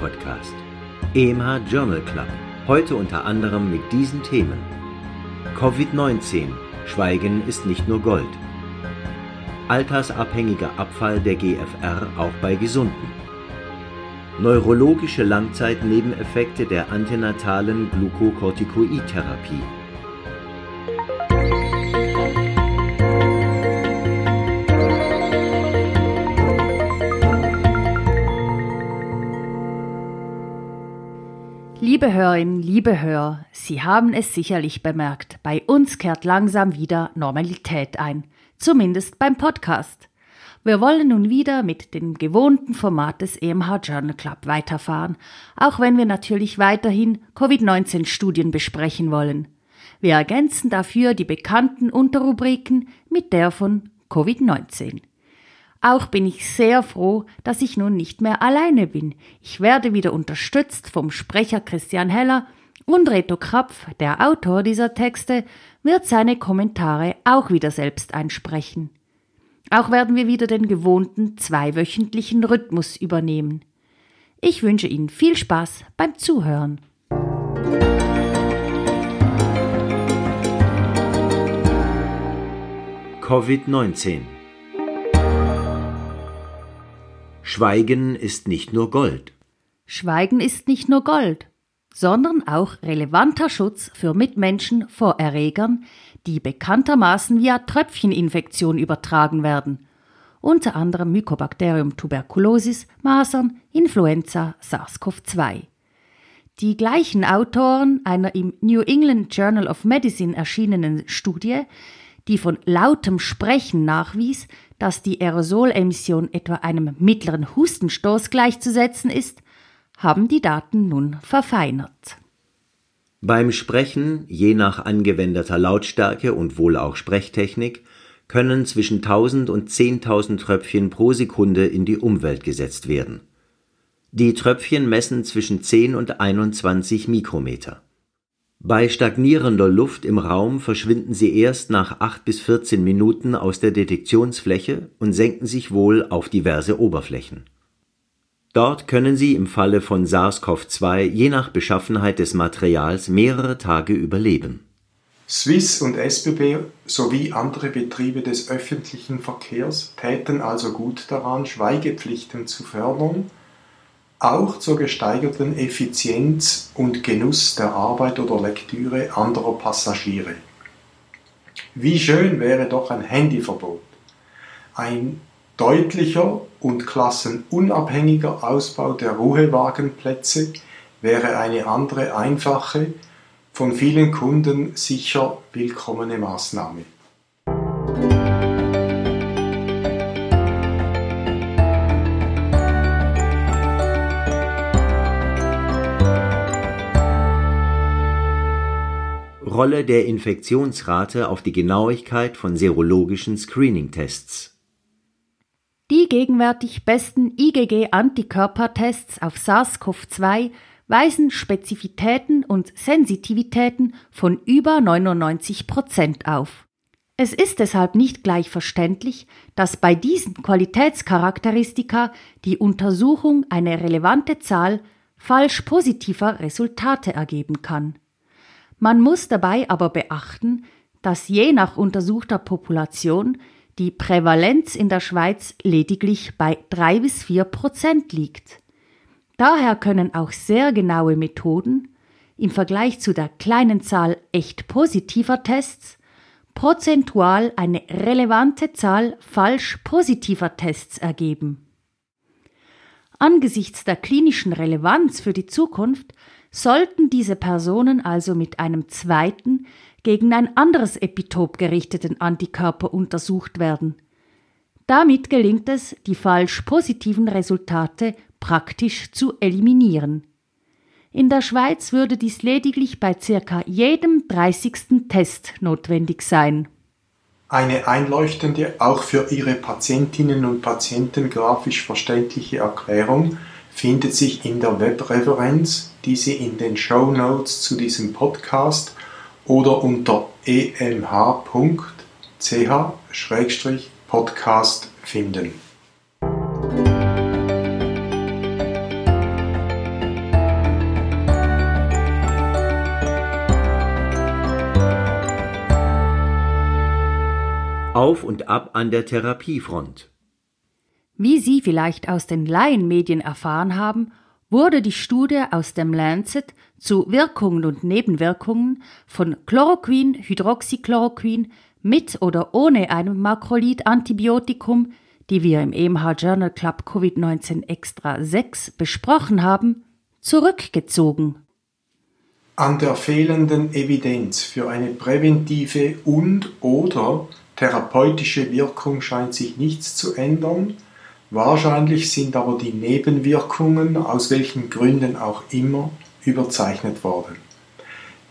Podcast, EMH Journal Club. Heute unter anderem mit diesen Themen: Covid-19, Schweigen ist nicht nur Gold. Altersabhängiger Abfall der GFR auch bei Gesunden. Neurologische Langzeitnebeneffekte der antenatalen Glukokortikoidtherapie. Liebe Hörerinnen, liebe Hörer, Sie haben es sicherlich bemerkt, bei uns kehrt langsam wieder Normalität ein, zumindest beim Podcast. Wir wollen nun wieder mit dem gewohnten Format des EMH Journal Club weiterfahren, auch wenn wir natürlich weiterhin Covid-19-Studien besprechen wollen. Wir ergänzen dafür die bekannten Unterrubriken mit der von Covid-19. Auch bin ich sehr froh, dass ich nun nicht mehr alleine bin. Ich werde wieder unterstützt vom Sprecher Christian Heller und Reto Krapf, der Autor dieser Texte, wird seine Kommentare auch wieder selbst einsprechen. Auch werden wir wieder den gewohnten zweiwöchentlichen Rhythmus übernehmen. Ich wünsche Ihnen viel Spaß beim Zuhören. Covid-19 Schweigen ist nicht nur Gold. Schweigen ist nicht nur Gold, sondern auch relevanter Schutz für Mitmenschen vor Erregern, die bekanntermaßen via Tröpfcheninfektion übertragen werden, unter anderem Mycobacterium tuberculosis, Masern, Influenza, SARS-CoV-2. Die gleichen Autoren einer im New England Journal of Medicine erschienenen Studie, die von lautem Sprechen nachwies, dass die Aerosolemission etwa einem mittleren Hustenstoß gleichzusetzen ist, haben die Daten nun verfeinert. Beim Sprechen, je nach angewendeter Lautstärke und wohl auch Sprechtechnik, können zwischen 1000 und 10.000 Tröpfchen pro Sekunde in die Umwelt gesetzt werden. Die Tröpfchen messen zwischen 10 und 21 Mikrometer. Bei stagnierender Luft im Raum verschwinden sie erst nach 8 bis 14 Minuten aus der Detektionsfläche und senken sich wohl auf diverse Oberflächen. Dort können sie im Falle von SARS-CoV-2 je nach Beschaffenheit des Materials mehrere Tage überleben. Swiss und SBB sowie andere Betriebe des öffentlichen Verkehrs täten also gut daran, Schweigepflichten zu fördern auch zur gesteigerten Effizienz und Genuss der Arbeit oder Lektüre anderer Passagiere. Wie schön wäre doch ein Handyverbot. Ein deutlicher und klassenunabhängiger Ausbau der Ruhewagenplätze wäre eine andere einfache, von vielen Kunden sicher willkommene Maßnahme. Rolle der Infektionsrate auf die Genauigkeit von serologischen Screening-Tests. Die gegenwärtig besten IgG-Antikörpertests auf SARS-CoV-2 weisen Spezifitäten und Sensitivitäten von über 99 Prozent auf. Es ist deshalb nicht gleich verständlich, dass bei diesen Qualitätscharakteristika die Untersuchung eine relevante Zahl falsch positiver Resultate ergeben kann. Man muss dabei aber beachten, dass je nach untersuchter Population die Prävalenz in der Schweiz lediglich bei drei bis vier Prozent liegt. Daher können auch sehr genaue Methoden im Vergleich zu der kleinen Zahl echt positiver Tests prozentual eine relevante Zahl falsch positiver Tests ergeben. Angesichts der klinischen Relevanz für die Zukunft sollten diese Personen also mit einem zweiten, gegen ein anderes Epitop gerichteten Antikörper untersucht werden. Damit gelingt es, die falsch positiven Resultate praktisch zu eliminieren. In der Schweiz würde dies lediglich bei circa jedem 30. Test notwendig sein. Eine einleuchtende, auch für Ihre Patientinnen und Patienten grafisch verständliche Erklärung findet sich in der Webreferenz, die Sie in den Show Notes zu diesem Podcast oder unter emh.ch-podcast finden. Auf und ab an der Therapiefront. Wie Sie vielleicht aus den Laienmedien erfahren haben, wurde die Studie aus dem Lancet zu Wirkungen und Nebenwirkungen von Chloroquin, Hydroxychloroquin mit oder ohne einem Makrolid-Antibiotikum, die wir im EMH Journal Club Covid-19 Extra 6 besprochen haben, zurückgezogen. An der fehlenden Evidenz für eine präventive und oder therapeutische Wirkung scheint sich nichts zu ändern, wahrscheinlich sind aber die Nebenwirkungen, aus welchen Gründen auch immer, überzeichnet worden.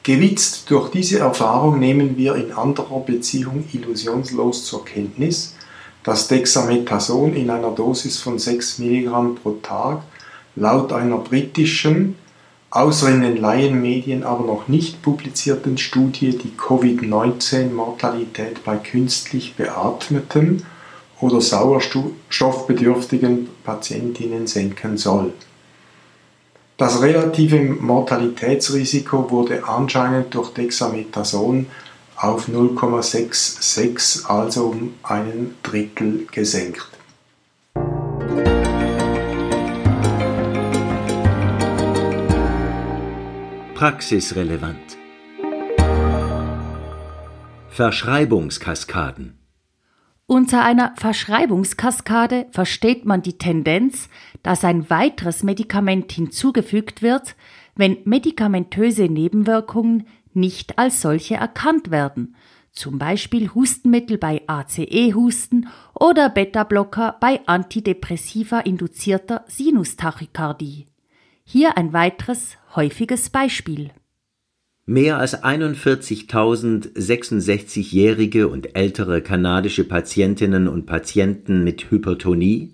Gewitzt durch diese Erfahrung nehmen wir in anderer Beziehung illusionslos zur Kenntnis, dass Dexamethason in einer Dosis von 6 mg pro Tag laut einer britischen außer in den Laienmedien aber noch nicht publizierten Studie die Covid-19-Mortalität bei künstlich beatmeten oder sauerstoffbedürftigen Patientinnen senken soll. Das relative Mortalitätsrisiko wurde anscheinend durch Dexamethason auf 0,66, also um einen Drittel gesenkt. Praxisrelevant. Verschreibungskaskaden. Unter einer Verschreibungskaskade versteht man die Tendenz, dass ein weiteres Medikament hinzugefügt wird, wenn medikamentöse Nebenwirkungen nicht als solche erkannt werden, zum Beispiel Hustenmittel bei ACE-Husten oder Beta-Blocker bei antidepressiva induzierter Sinustachykardie. Hier ein weiteres häufiges Beispiel. Mehr als 41.000 66-jährige und ältere kanadische Patientinnen und Patienten mit Hypertonie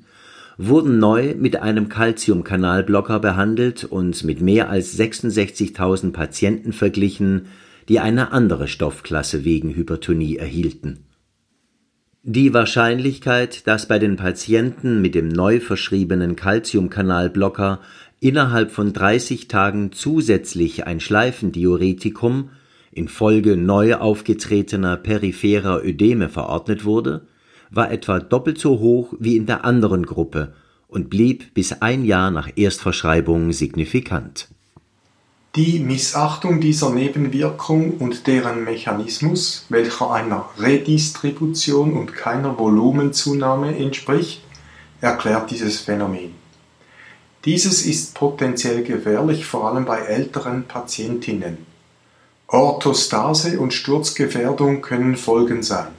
wurden neu mit einem Calciumkanalblocker behandelt und mit mehr als 66.000 Patienten verglichen, die eine andere Stoffklasse wegen Hypertonie erhielten. Die Wahrscheinlichkeit, dass bei den Patienten mit dem neu verschriebenen Calciumkanalblocker innerhalb von 30 Tagen zusätzlich ein Schleifendiuretikum infolge neu aufgetretener peripherer Ödeme verordnet wurde, war etwa doppelt so hoch wie in der anderen Gruppe und blieb bis ein Jahr nach Erstverschreibung signifikant. Die Missachtung dieser Nebenwirkung und deren Mechanismus, welcher einer Redistribution und keiner Volumenzunahme entspricht, erklärt dieses Phänomen. Dieses ist potenziell gefährlich, vor allem bei älteren Patientinnen. Orthostase und Sturzgefährdung können Folgen sein.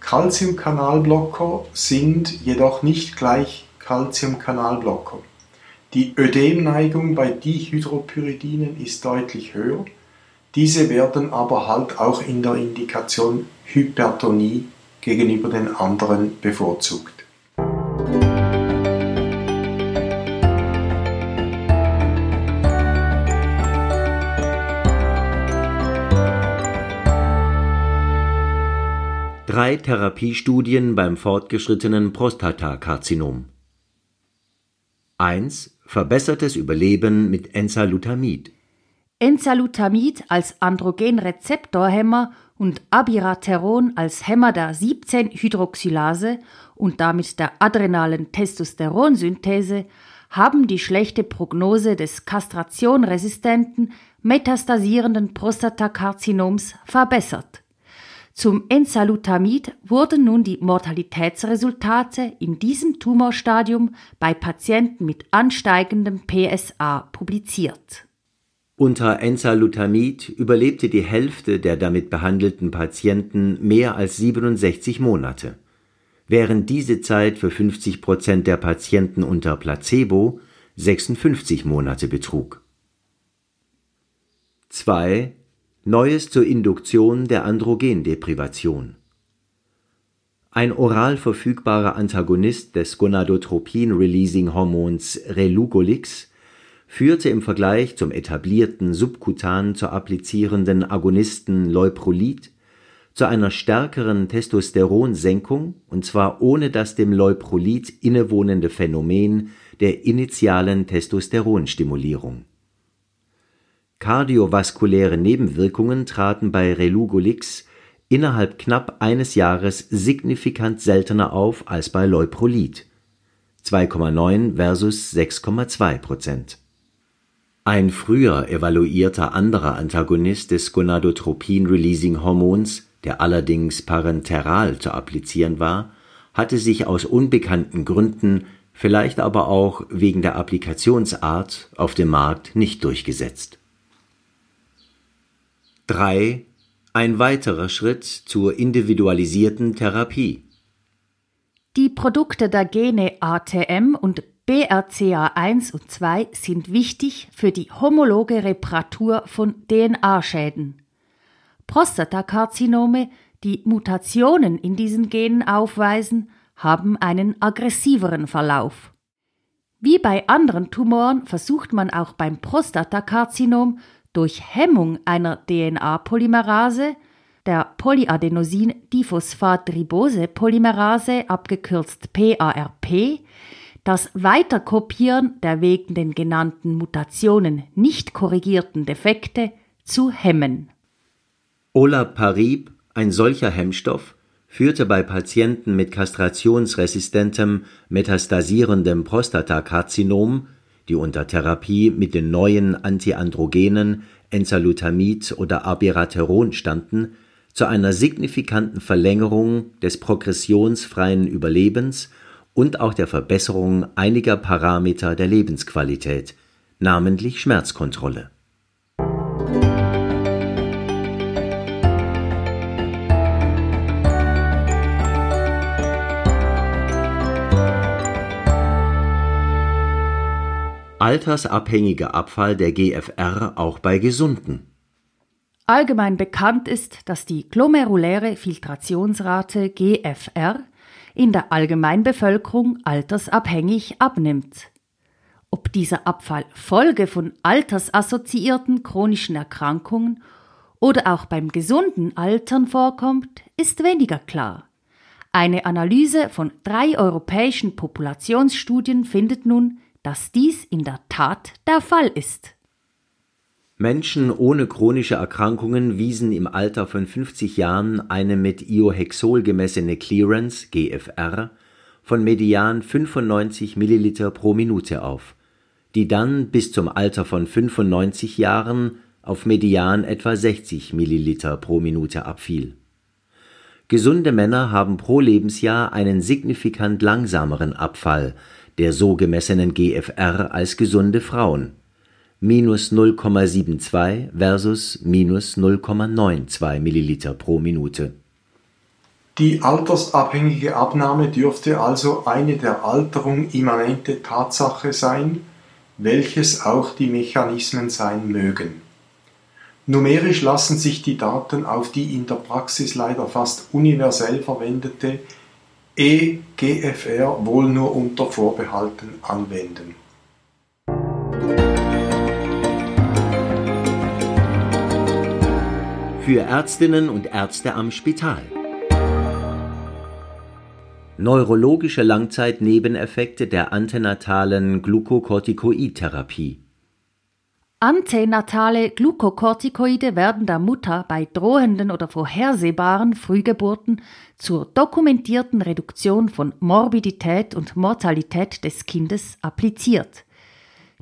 Calciumkanalblocker sind jedoch nicht gleich Calciumkanalblocker. Die Ödemneigung bei Dihydropyridinen ist deutlich höher, diese werden aber halt auch in der Indikation Hypertonie gegenüber den anderen bevorzugt. Drei Therapiestudien beim fortgeschrittenen Prostatakarzinom. 1. Verbessertes Überleben mit Enzalutamid. Enzalutamid als Androgenrezeptorhemmer und Abiraterone als Hämmer der 17-Hydroxylase und damit der adrenalen Testosteronsynthese haben die schlechte Prognose des kastrationresistenten, metastasierenden Prostatakarzinoms verbessert. Zum Enzalutamid wurden nun die Mortalitätsresultate in diesem Tumorstadium bei Patienten mit ansteigendem PSA publiziert. Unter Enzalutamid überlebte die Hälfte der damit behandelten Patienten mehr als 67 Monate, während diese Zeit für 50 Prozent der Patienten unter Placebo 56 Monate betrug. 2 Neues zur Induktion der Androgendeprivation. Ein oral verfügbarer Antagonist des Gonadotropin-Releasing-Hormons Relugolix führte im Vergleich zum etablierten subkutan zu applizierenden Agonisten Leuprolid zu einer stärkeren Testosteronsenkung, und zwar ohne das dem Leuprolid innewohnende Phänomen der initialen Testosteronstimulierung Kardiovaskuläre Nebenwirkungen traten bei Relugolix innerhalb knapp eines Jahres signifikant seltener auf als bei Leuprolid (2,9 versus 6,2 Prozent). Ein früher evaluierter anderer Antagonist des Gonadotropin-Releasing-Hormons, der allerdings parenteral zu applizieren war, hatte sich aus unbekannten Gründen, vielleicht aber auch wegen der Applikationsart, auf dem Markt nicht durchgesetzt. 3. Ein weiterer Schritt zur individualisierten Therapie. Die Produkte der Gene ATM und BRCA1 und 2 sind wichtig für die homologe Reparatur von DNA-Schäden. Prostatakarzinome, die Mutationen in diesen Genen aufweisen, haben einen aggressiveren Verlauf. Wie bei anderen Tumoren versucht man auch beim Prostatakarzinom durch Hemmung einer DNA-Polymerase, der Polyadenosin-Diphosphat-Ribose-Polymerase, abgekürzt PARP, das Weiterkopieren der wegen den genannten Mutationen nicht korrigierten Defekte zu hemmen. Olaparib, ein solcher Hemmstoff, führte bei Patienten mit kastrationsresistentem metastasierendem Prostatakarzinom, die unter Therapie mit den neuen Antiandrogenen Enzalutamid oder Abiraterone standen, zu einer signifikanten Verlängerung des progressionsfreien Überlebens und auch der Verbesserung einiger Parameter der Lebensqualität, namentlich Schmerzkontrolle. Altersabhängiger Abfall der GFR auch bei Gesunden. Allgemein bekannt ist, dass die glomeruläre Filtrationsrate GFR in der Allgemeinbevölkerung altersabhängig abnimmt. Ob dieser Abfall Folge von altersassoziierten chronischen Erkrankungen oder auch beim gesunden Altern vorkommt, ist weniger klar. Eine Analyse von drei europäischen Populationsstudien findet nun, dass dies in der Tat der Fall ist. Menschen ohne chronische Erkrankungen wiesen im Alter von 50 Jahren eine mit Iohexol gemessene Clearance (GFR) von median 95 ml pro Minute auf, die dann bis zum Alter von 95 Jahren auf median etwa 60 ml pro Minute abfiel. Gesunde Männer haben pro Lebensjahr einen signifikant langsameren Abfall der so gemessenen GFR als gesunde Frauen minus 0,72 versus minus 0,92 Milliliter pro Minute. Die altersabhängige Abnahme dürfte also eine der Alterung immanente Tatsache sein, welches auch die Mechanismen sein mögen. Numerisch lassen sich die Daten auf die in der Praxis leider fast universell verwendete EGFR wohl nur unter Vorbehalten anwenden. für Ärztinnen und Ärzte am Spital. Neurologische Langzeitnebeneffekte der antenatalen Glukokortikoidtherapie. Antenatale Glukokortikoide werden der Mutter bei drohenden oder vorhersehbaren Frühgeburten zur dokumentierten Reduktion von Morbidität und Mortalität des Kindes appliziert.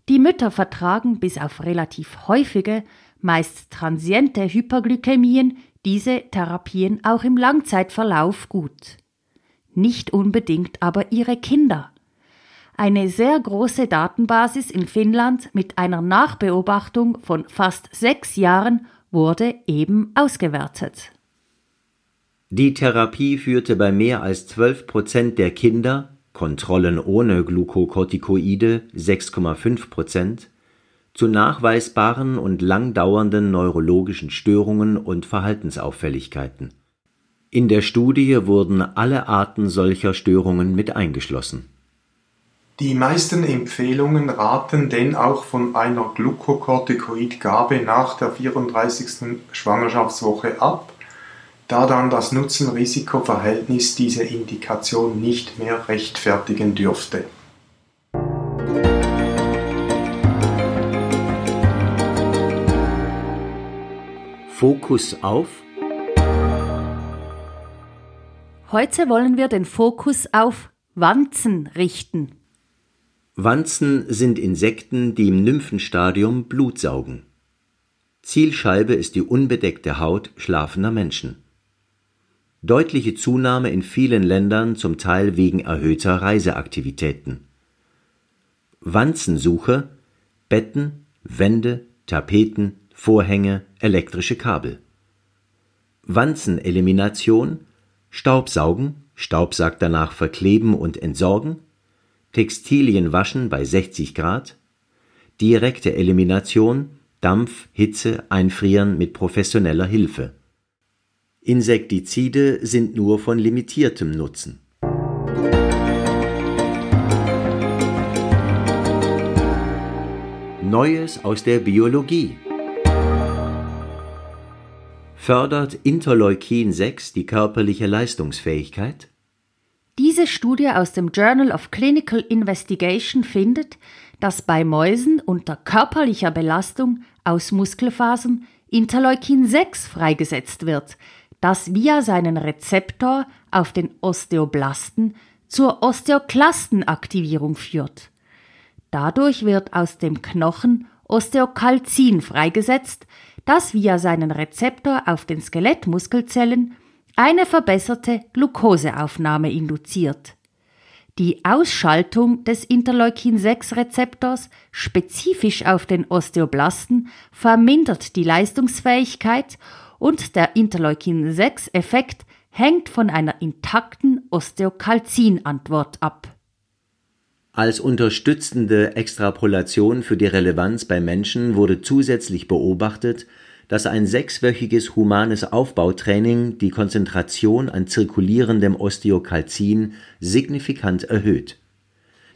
Die Mütter vertragen bis auf relativ häufige meist transiente Hyperglykämien diese Therapien auch im Langzeitverlauf gut. Nicht unbedingt aber ihre Kinder. Eine sehr große Datenbasis in Finnland mit einer Nachbeobachtung von fast sechs Jahren wurde eben ausgewertet. Die Therapie führte bei mehr als 12 Prozent der Kinder, Kontrollen ohne Glukokortikoide 6,5 Prozent, zu nachweisbaren und lang dauernden neurologischen Störungen und Verhaltensauffälligkeiten. In der Studie wurden alle Arten solcher Störungen mit eingeschlossen. Die meisten Empfehlungen raten denn auch von einer Glukokortikoidgabe nach der 34. Schwangerschaftswoche ab, da dann das Nutzen-Risiko-Verhältnis diese Indikation nicht mehr rechtfertigen dürfte. Fokus auf Heute wollen wir den Fokus auf Wanzen richten. Wanzen sind Insekten, die im Nymphenstadium Blut saugen. Zielscheibe ist die unbedeckte Haut schlafender Menschen. Deutliche Zunahme in vielen Ländern, zum Teil wegen erhöhter Reiseaktivitäten. Wanzensuche Betten, Wände, Tapeten, Vorhänge, elektrische Kabel. Wanzenelimination Staubsaugen, Staubsack danach verkleben und entsorgen, Textilien waschen bei 60 Grad, direkte Elimination, Dampf, Hitze, Einfrieren mit professioneller Hilfe. Insektizide sind nur von limitiertem Nutzen. Neues aus der Biologie Fördert Interleukin 6 die körperliche Leistungsfähigkeit? Diese Studie aus dem Journal of Clinical Investigation findet, dass bei Mäusen unter körperlicher Belastung aus Muskelfasern Interleukin 6 freigesetzt wird, das via seinen Rezeptor auf den Osteoblasten zur Osteoklastenaktivierung führt. Dadurch wird aus dem Knochen Osteokalzin freigesetzt, das via seinen Rezeptor auf den Skelettmuskelzellen eine verbesserte Glukoseaufnahme induziert. Die Ausschaltung des Interleukin-6-Rezeptors spezifisch auf den Osteoblasten vermindert die Leistungsfähigkeit und der Interleukin-6-Effekt hängt von einer intakten Osteokalzin-Antwort ab. Als unterstützende Extrapolation für die Relevanz bei Menschen wurde zusätzlich beobachtet, dass ein sechswöchiges humanes Aufbautraining die Konzentration an zirkulierendem Osteokalzin signifikant erhöht.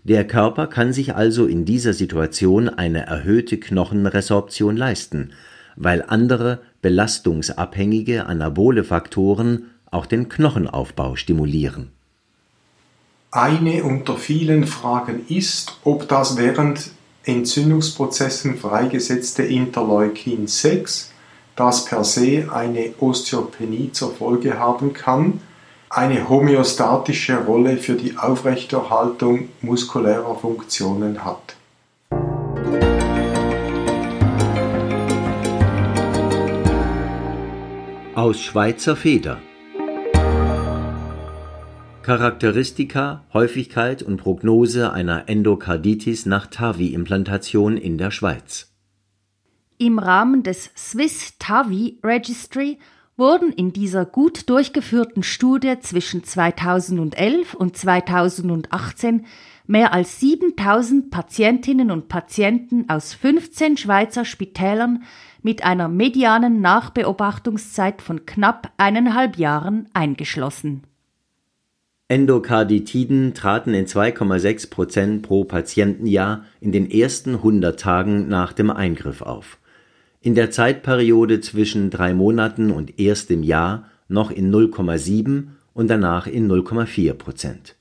Der Körper kann sich also in dieser Situation eine erhöhte Knochenresorption leisten, weil andere belastungsabhängige anabole Faktoren auch den Knochenaufbau stimulieren. Eine unter vielen Fragen ist, ob das während Entzündungsprozessen freigesetzte Interleukin 6 das per se eine Osteopenie zur Folge haben kann, eine homöostatische Rolle für die Aufrechterhaltung muskulärer Funktionen hat. Aus Schweizer Feder. Charakteristika, Häufigkeit und Prognose einer Endokarditis nach TAVI-Implantation in der Schweiz im Rahmen des Swiss TAVI Registry wurden in dieser gut durchgeführten Studie zwischen 2011 und 2018 mehr als 7000 Patientinnen und Patienten aus 15 Schweizer Spitälern mit einer medianen Nachbeobachtungszeit von knapp eineinhalb Jahren eingeschlossen. Endokarditiden traten in 2,6 Prozent pro Patientenjahr in den ersten 100 Tagen nach dem Eingriff auf in der Zeitperiode zwischen drei Monaten und erstem Jahr noch in 0,7 und danach in 0,4 Prozent.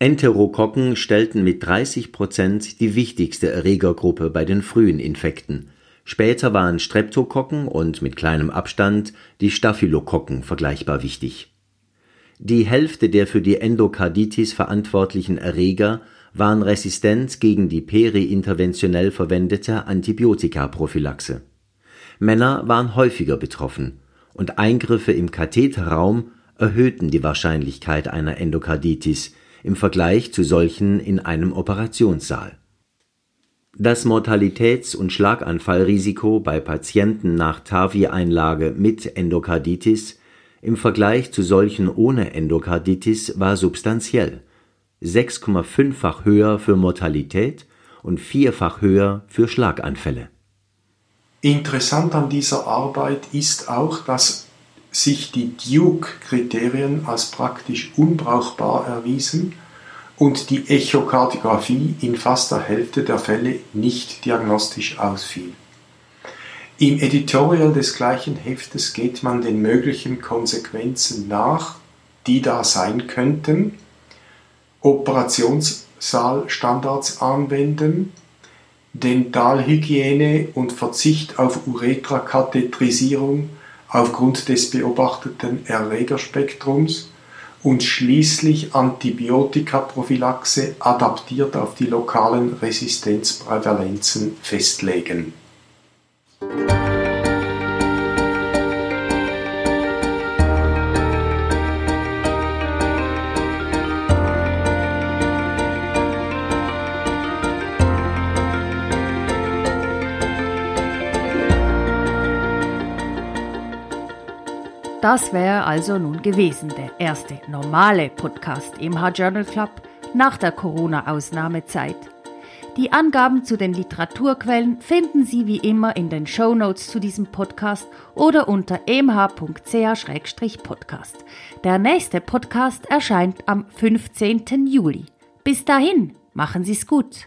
Enterokokken stellten mit 30 Prozent die wichtigste Erregergruppe bei den frühen Infekten. Später waren Streptokokken und mit kleinem Abstand die Staphylokokken vergleichbar wichtig. Die Hälfte der für die Endokarditis verantwortlichen Erreger waren resistent gegen die periinterventionell verwendete Antibiotikaprophylaxe. Männer waren häufiger betroffen und Eingriffe im Katheterraum erhöhten die Wahrscheinlichkeit einer Endokarditis im Vergleich zu solchen in einem Operationssaal. Das Mortalitäts und Schlaganfallrisiko bei Patienten nach TAVI-Einlage mit Endokarditis im Vergleich zu solchen ohne Endokarditis war substanziell 6,5-fach höher für Mortalität und vierfach höher für Schlaganfälle. Interessant an dieser Arbeit ist auch, dass sich die Duke-Kriterien als praktisch unbrauchbar erwiesen und die Echokardiographie in fast der Hälfte der Fälle nicht diagnostisch ausfiel. Im Editorial des gleichen Heftes geht man den möglichen Konsequenzen nach, die da sein könnten, Operationssaalstandards anwenden, Dentalhygiene und Verzicht auf Uretrakathetrisierung aufgrund des beobachteten Erregerspektrums und schließlich Antibiotikaprophylaxe adaptiert auf die lokalen Resistenzprävalenzen festlegen. Das wäre also nun gewesen der erste normale Podcast im H Journal Club nach der Corona-Ausnahmezeit. Die Angaben zu den Literaturquellen finden Sie wie immer in den Show Notes zu diesem Podcast oder unter emh.ch-podcast. Der nächste Podcast erscheint am 15. Juli. Bis dahin, machen Sie es gut.